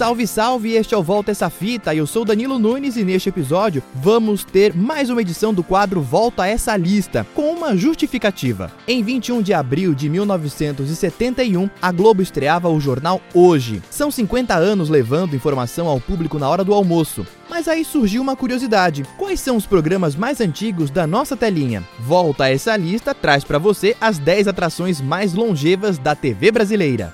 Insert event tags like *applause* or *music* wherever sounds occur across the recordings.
Salve, salve! Este é o Volta Essa Fita. Eu sou Danilo Nunes e neste episódio vamos ter mais uma edição do quadro Volta Essa Lista, com uma justificativa. Em 21 de abril de 1971, a Globo estreava o jornal Hoje. São 50 anos levando informação ao público na hora do almoço. Mas aí surgiu uma curiosidade: quais são os programas mais antigos da nossa telinha? Volta essa lista traz para você as 10 atrações mais longevas da TV brasileira.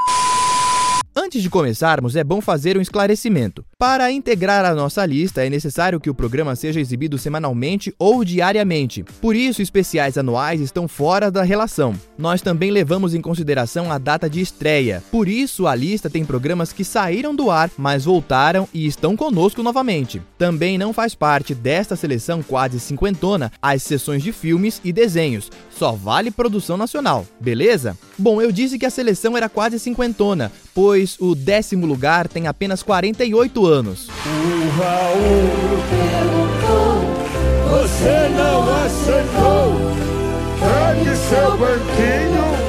Antes de começarmos, é bom fazer um esclarecimento. Para integrar a nossa lista, é necessário que o programa seja exibido semanalmente ou diariamente. Por isso, especiais anuais estão fora da relação. Nós também levamos em consideração a data de estreia. Por isso, a lista tem programas que saíram do ar, mas voltaram e estão conosco novamente. Também não faz parte desta seleção quase cinquentona as sessões de filmes e desenhos. Só vale produção nacional, beleza? Bom, eu disse que a seleção era quase cinquentona, pois o décimo lugar tem apenas 48 anos. O Raul perguntou, você não aceitou. Pegue seu banquinho.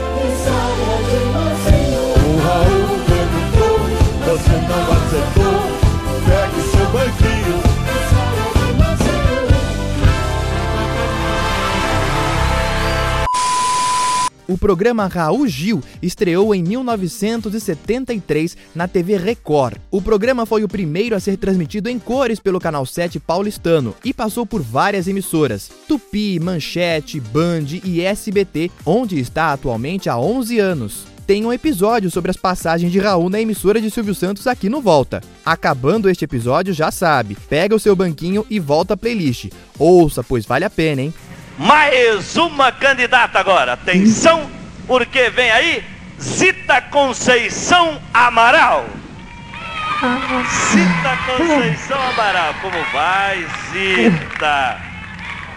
O programa Raul Gil estreou em 1973 na TV Record. O programa foi o primeiro a ser transmitido em cores pelo canal 7 paulistano e passou por várias emissoras: Tupi, Manchete, Band e SBT, onde está atualmente há 11 anos tem um episódio sobre as passagens de Raul na emissora de Silvio Santos aqui no Volta. Acabando este episódio, já sabe, pega o seu banquinho e volta à playlist. Ouça, pois vale a pena, hein? Mais uma candidata agora. Atenção, porque vem aí Zita Conceição Amaral. Zita Conceição Amaral. Como vai, Zita?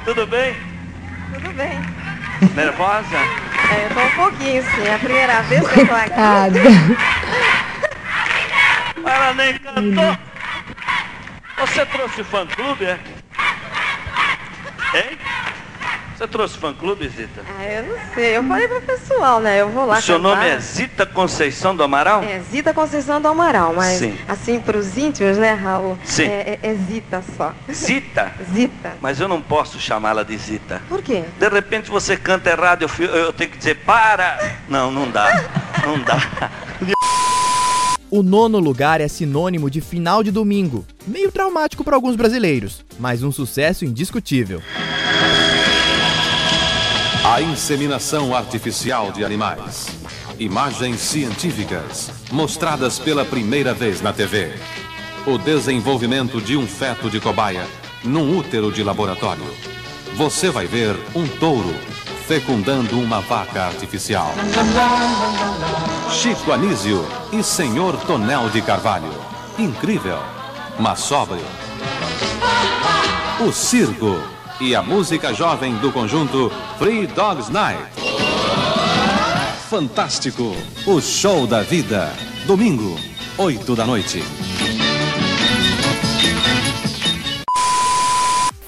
Tudo bem? Tudo bem. Nervosa? É, eu tô um pouquinho, sim. É a primeira vez que eu tô aqui. Ela nem cantou. Você trouxe fã-clube, é? Hein? Você trouxe fã-clube, Zita? Ah, eu não sei. Eu falei pro pessoal, né? Eu vou lá O seu cantar. nome é Zita Conceição do Amaral? É Zita Conceição do Amaral, mas Sim. assim, pros íntimos, né, Raul? Sim. É, é- é Zita só. Zita? Zita. Mas eu não posso chamá-la de Zita. Por quê? De repente você canta errado, eu, eu tenho que dizer para. Não, não dá. Não dá. *laughs* O nono lugar é sinônimo de final de domingo, meio traumático para alguns brasileiros, mas um sucesso indiscutível. A inseminação artificial de animais. Imagens científicas mostradas pela primeira vez na TV. O desenvolvimento de um feto de cobaia num útero de laboratório. Você vai ver um touro fecundando uma vaca artificial. Chico Anísio e Senhor Tonel de Carvalho. Incrível, mas sóbrio. O circo e a música jovem do conjunto Free Dogs Night. Fantástico, o show da vida. Domingo, 8 da noite.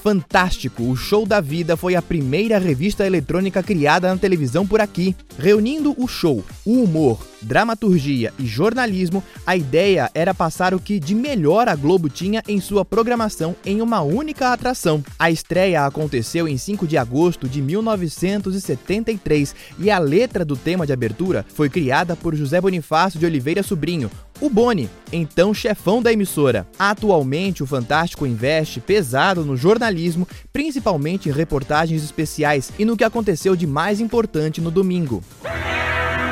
Fantástico! O Show da Vida foi a primeira revista eletrônica criada na televisão por aqui. Reunindo o show, o humor, dramaturgia e jornalismo, a ideia era passar o que de melhor a Globo tinha em sua programação em uma única atração. A estreia aconteceu em 5 de agosto de 1973 e a letra do tema de abertura foi criada por José Bonifácio de Oliveira Sobrinho, o Boni, então chefão da emissora. Atualmente, o Fantástico investe pesado no jornalismo, principalmente em reportagens especiais e no que aconteceu de mais importante no domingo.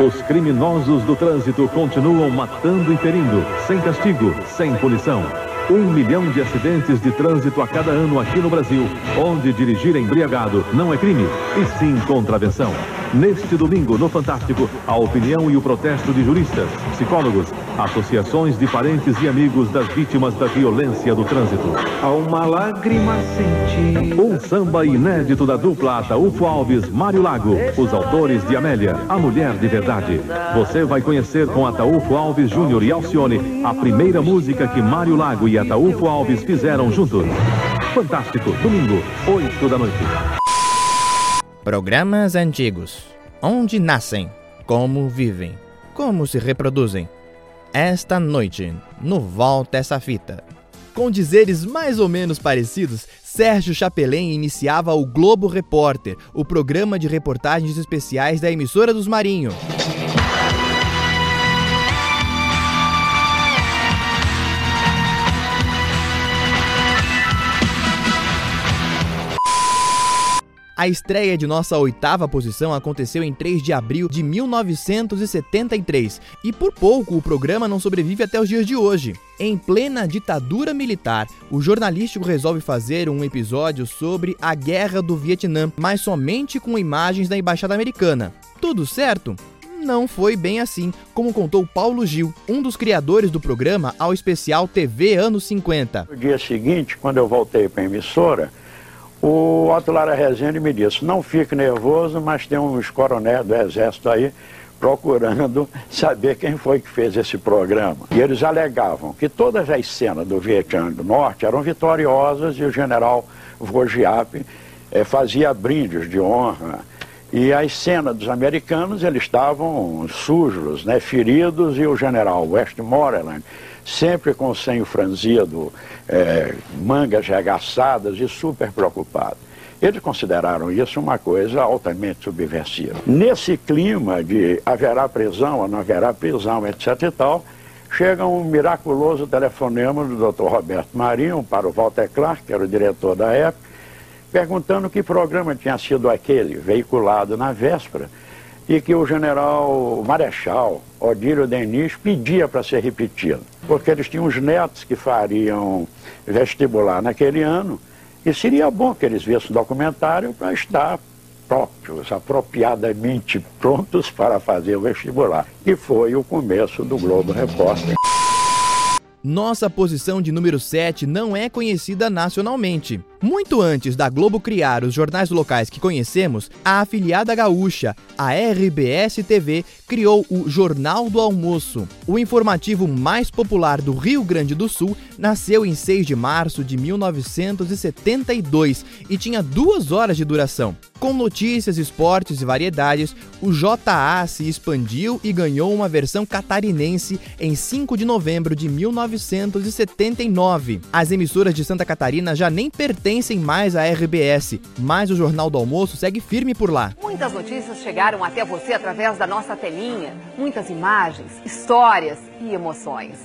Os criminosos do trânsito continuam matando e ferindo, sem castigo, sem punição. Um milhão de acidentes de trânsito a cada ano aqui no Brasil, onde dirigir embriagado não é crime, e sim contravenção. Neste domingo, no Fantástico, a opinião e o protesto de juristas, psicólogos, associações de parentes e amigos das vítimas da violência do trânsito. Há uma lágrima senti. Um samba inédito da dupla Ataúfo Alves, Mário Lago, os autores de Amélia, a mulher de verdade. Você vai conhecer com Ataúfo Alves Júnior e Alcione a primeira música que Mário Lago e Ataúfo Alves fizeram juntos. Fantástico, domingo, 8 da noite. Programas antigos. Onde nascem, como vivem, como se reproduzem. Esta noite, no Volta Essa Fita. Com dizeres mais ou menos parecidos, Sérgio Chapelin iniciava o Globo Repórter, o programa de reportagens especiais da emissora dos Marinho. A estreia de nossa oitava posição aconteceu em 3 de abril de 1973 e por pouco o programa não sobrevive até os dias de hoje. Em plena ditadura militar, o jornalístico resolve fazer um episódio sobre a Guerra do Vietnã, mas somente com imagens da Embaixada Americana. Tudo certo? Não foi bem assim, como contou Paulo Gil, um dos criadores do programa, ao especial TV Anos 50. No dia seguinte, quando eu voltei para a emissora, o Otto Lara Rezende me disse, não fique nervoso, mas tem uns coronéis do Exército aí procurando *laughs* saber quem foi que fez esse programa. E eles alegavam que todas as cenas do Vietnã do Norte eram vitoriosas e o general Vogiap eh, fazia brindes de honra. E as cenas dos americanos, eles estavam sujos, né, feridos, e o general Westmoreland sempre com o senho franzido, é, mangas regaçadas e super preocupado. Eles consideraram isso uma coisa altamente subversiva. Nesse clima de haverá prisão ou não haverá prisão, etc e tal, chega um miraculoso telefonema do Dr. Roberto Marinho para o Walter Clark, que era o diretor da época, perguntando que programa tinha sido aquele, veiculado na véspera, e que o general Marechal Odílio Denis pedia para ser repetido, porque eles tinham os netos que fariam vestibular naquele ano, e seria bom que eles vissem o documentário para estar próprios, apropriadamente prontos para fazer o vestibular. E foi o começo do Globo Repórter. Nossa posição de número 7 não é conhecida nacionalmente. Muito antes da Globo criar os jornais locais que conhecemos, a afiliada gaúcha, a RBS TV, criou o Jornal do Almoço. O informativo mais popular do Rio Grande do Sul nasceu em 6 de março de 1972 e tinha duas horas de duração. Com notícias, esportes e variedades, o JA se expandiu e ganhou uma versão catarinense em 5 de novembro de 1979. As emissoras de Santa Catarina já nem pertencem mais à RBS, mas o Jornal do Almoço segue firme por lá. Muitas notícias chegaram até você através da nossa telinha, muitas imagens, histórias e emoções.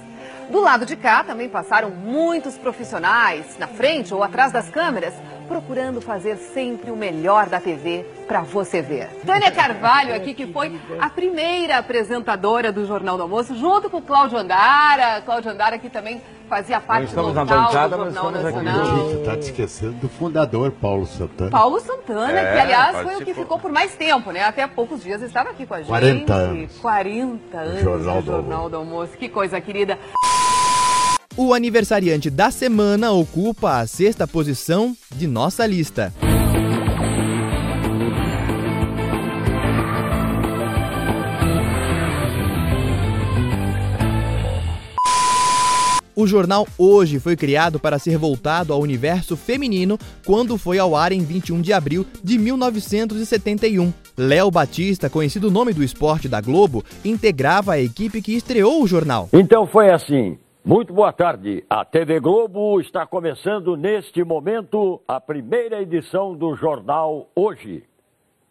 Do lado de cá também passaram muitos profissionais, na frente ou atrás das câmeras, procurando fazer sempre o melhor da TV para você ver. Tânia Carvalho aqui, que foi a primeira apresentadora do Jornal do Almoço, junto com Cláudio Andara. Cláudio Andara que também fazia parte estamos local na bancada, do mas Jornal estamos aqui Nacional. juntos. Você está te esquecendo do fundador, Paulo Santana. Paulo Santana, É, que aliás foi o que ficou por mais tempo, né? Até há poucos dias estava aqui com a gente. 40 anos. 40 anos Jornal no do Jornal do Almoço. Que coisa querida. O aniversariante da semana ocupa a sexta posição de nossa lista. O jornal Hoje foi criado para ser voltado ao universo feminino quando foi ao ar em 21 de abril de 1971. Léo Batista, conhecido nome do esporte da Globo, integrava a equipe que estreou o jornal. Então foi assim. Muito boa tarde. A TV Globo está começando neste momento a primeira edição do jornal Hoje.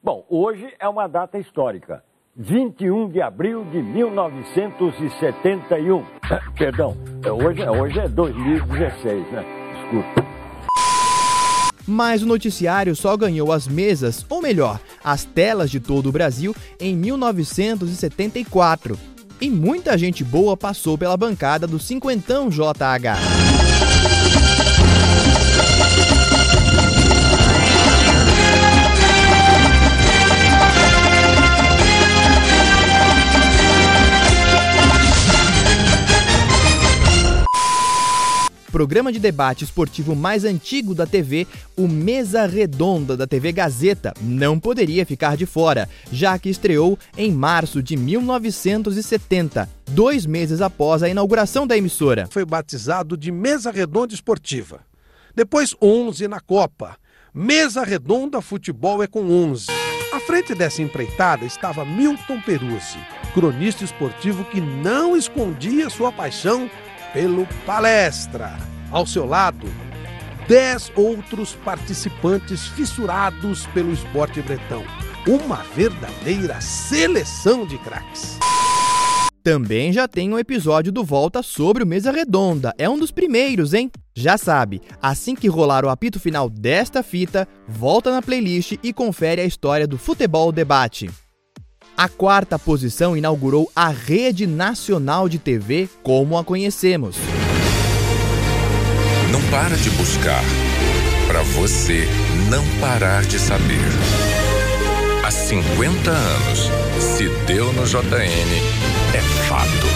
Bom, hoje é uma data histórica. 21 de abril de 1971. Perdão, é hoje, é- hoje é 2016, né? Desculpa. Mas o noticiário só ganhou as mesas, ou melhor, as telas de todo o Brasil em 1974. E muita gente boa passou pela bancada do cinquentão JH. Programa de debate esportivo mais antigo da TV, o Mesa Redonda da TV Gazeta, não poderia ficar de fora, já que estreou em março de 1970, dois meses após a inauguração da emissora. Foi batizado de Mesa Redonda Esportiva. Depois 11 na Copa. Mesa Redonda Futebol é com 11. À frente dessa empreitada estava Milton Peruzzi, cronista esportivo que não escondia sua paixão pelo palestra. Ao seu lado, dez outros participantes fissurados pelo esporte bretão. Uma verdadeira seleção de craques. Também já tem um episódio do Volta sobre o Mesa Redonda. É um dos primeiros, hein? Já sabe, assim que rolar o apito final desta fita, volta na playlist e confere a história do Futebol Debate. A quarta posição inaugurou a Rede Nacional de TV como a conhecemos. Não para de buscar, para você não parar de saber. Há 50 anos, se deu no JN, é fato.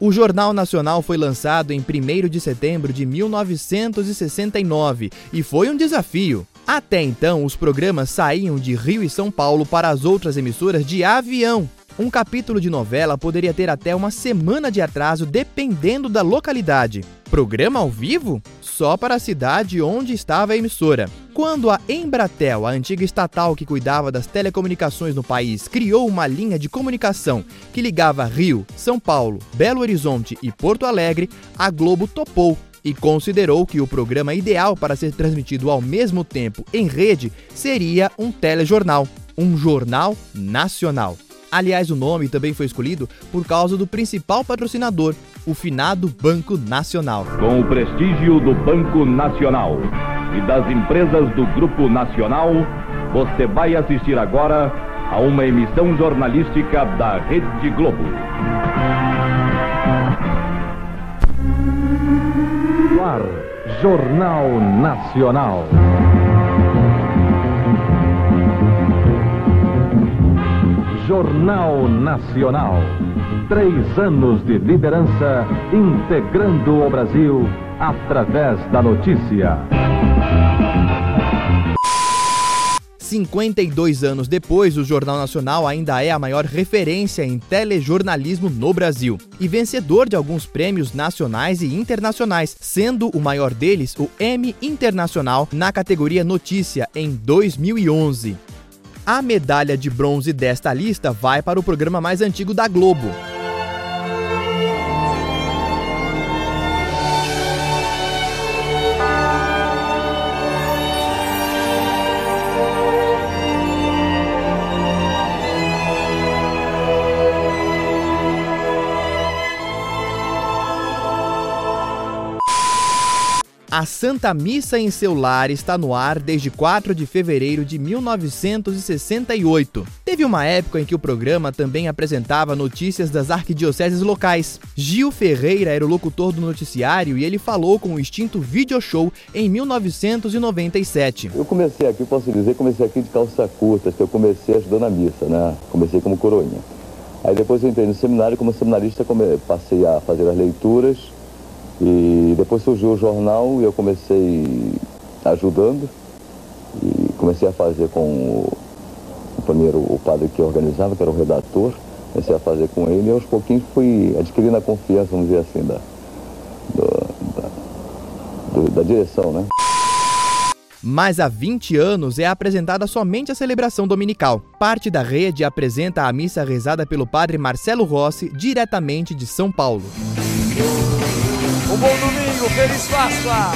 O Jornal Nacional foi lançado em 1 de setembro de 1969 e foi um desafio. Até então, os programas saíam de Rio e São Paulo para as outras emissoras de avião. Um capítulo de novela poderia ter até uma semana de atraso dependendo da localidade. Programa ao vivo? Só para a cidade onde estava a emissora. Quando a Embratel, a antiga estatal que cuidava das telecomunicações no país, criou uma linha de comunicação que ligava Rio, São Paulo, Belo Horizonte e Porto Alegre, a Globo topou e considerou que o programa ideal para ser transmitido ao mesmo tempo em rede seria um telejornal, um jornal nacional. Aliás, o nome também foi escolhido por causa do principal patrocinador, o finado Banco Nacional. Com o prestígio do Banco Nacional e das empresas do Grupo Nacional, você vai assistir agora a uma emissão jornalística da Rede Globo. Ar, Jornal Nacional. Jornal Nacional. Três anos de liderança integrando o Brasil através da notícia. 52 anos depois, o Jornal Nacional ainda é a maior referência em telejornalismo no Brasil e vencedor de alguns prêmios nacionais e internacionais, sendo o maior deles o Emmy Internacional na categoria Notícia em 2011. A medalha de bronze desta lista vai para o programa mais antigo da Globo. A Santa Missa em seu lar está no ar desde 4 de fevereiro de 1968. Teve uma época em que o programa também apresentava notícias das arquidioceses locais. Gil Ferreira era o locutor do noticiário e ele falou com o extinto Video Show em 1997. Eu comecei aqui, posso dizer, comecei aqui de calça curta, eu comecei ajudando a missa, né? Comecei como coroinha. Aí depois eu entrei no seminário, como seminarista passei a fazer as leituras e depois surgiu o jornal e eu comecei ajudando e comecei a fazer com o, primeiro o padre que organizava, que era o redator, comecei a fazer com ele e aos pouquinhos fui adquirindo a confiança, vamos dizer assim, da, do, da, do, da direção, né? Mas há 20 anos é apresentada somente a celebração dominical. Parte da rede apresenta a missa rezada pelo padre Marcelo Rossi, diretamente de São Paulo. Um bom domingo, feliz Páscoa!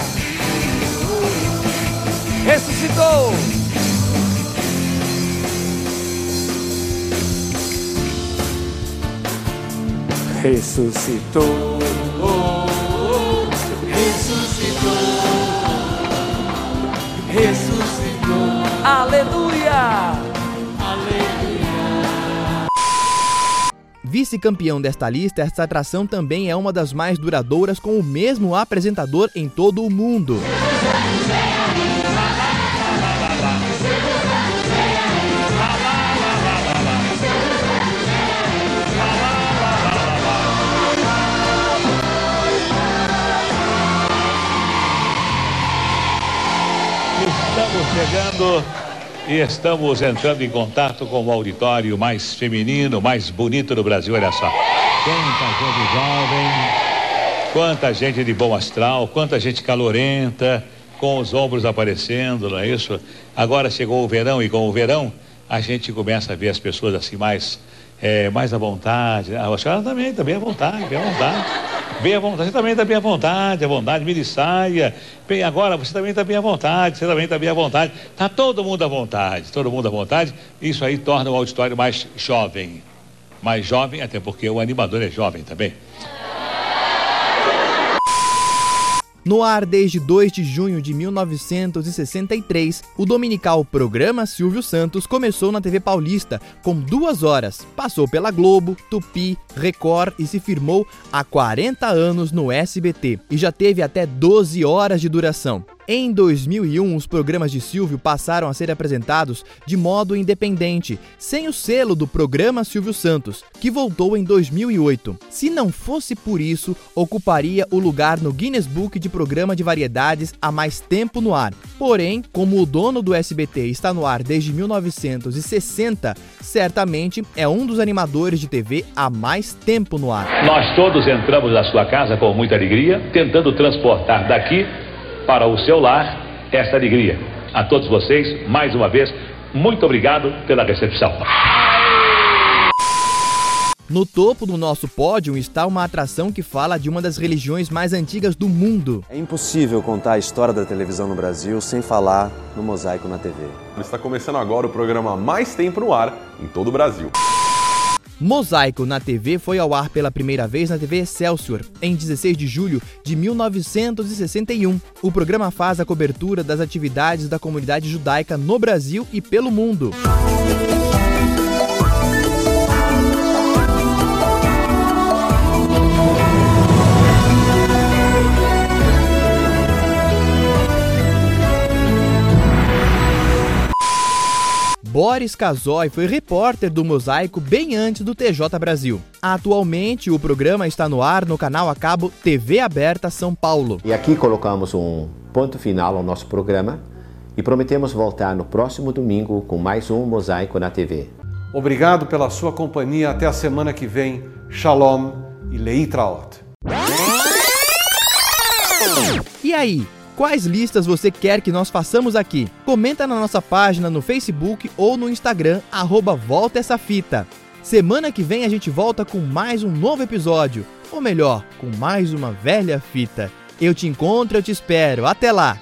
Ressuscitou! Ressuscitou! Ressuscitou! Ressuscitou! Aleluia! Vice-campeão desta lista, esta atração também é uma das mais duradouras com o mesmo apresentador em todo o mundo. E estamos entrando em contato com o auditório mais feminino, mais bonito do Brasil. Olha só. Quanta gente jovem, quanta gente de bom astral, quanta gente calorenta, com os ombros aparecendo, não é isso? Agora chegou o verão e com o verão a gente começa a ver as pessoas assim mais, é, mais à vontade. A senhora também, também à vontade, bem à vontade. Bem à vontade, você também está bem à vontade, à vontade, mini saia. Bem, agora você também está bem à vontade, você também está bem à vontade. Está todo mundo à vontade, todo mundo à vontade. Isso aí torna o auditório mais jovem. Mais jovem, até porque o animador é jovem também. No ar desde 2 de junho de 1963, o dominical programa Silvio Santos começou na TV Paulista com duas horas. Passou pela Globo, Tupi, Record e se firmou há 40 anos no SBT. E já teve até 12 horas de duração. Em 2001, os programas de Silvio passaram a ser apresentados de modo independente, sem o selo do programa Silvio Santos, que voltou em 2008. Se não fosse por isso, ocuparia o lugar no Guinness Book de programa de variedades há mais tempo no ar. Porém, como o dono do SBT está no ar desde 1960, certamente é um dos animadores de TV há mais tempo no ar. Nós todos entramos na sua casa com muita alegria, tentando transportar daqui para o seu lar essa alegria. A todos vocês, mais uma vez, muito obrigado pela recepção. No topo do nosso pódio está uma atração que fala de uma das religiões mais antigas do mundo. É impossível contar a história da televisão no Brasil sem falar no Mosaico na TV. Está começando agora o programa mais tempo no ar em todo o Brasil. Mosaico na TV foi ao ar pela primeira vez na TV Excelsior em 16 de julho de 1961. O programa faz a cobertura das atividades da comunidade judaica no Brasil e pelo mundo. Boris Casoy foi repórter do Mosaico bem antes do TJ Brasil. Atualmente, o programa está no ar no canal a cabo TV Aberta São Paulo. E aqui colocamos um ponto final ao nosso programa e prometemos voltar no próximo domingo com mais um Mosaico na TV. Obrigado pela sua companhia. Até a semana que vem. Shalom e Leitraot. E aí? Quais listas você quer que nós façamos aqui? Comenta na nossa página no Facebook ou no Instagram, arroba Volta Essa Fita. Semana que vem a gente volta com mais um novo episódio, ou melhor, com mais uma velha fita. Eu te encontro, eu te espero. Até lá!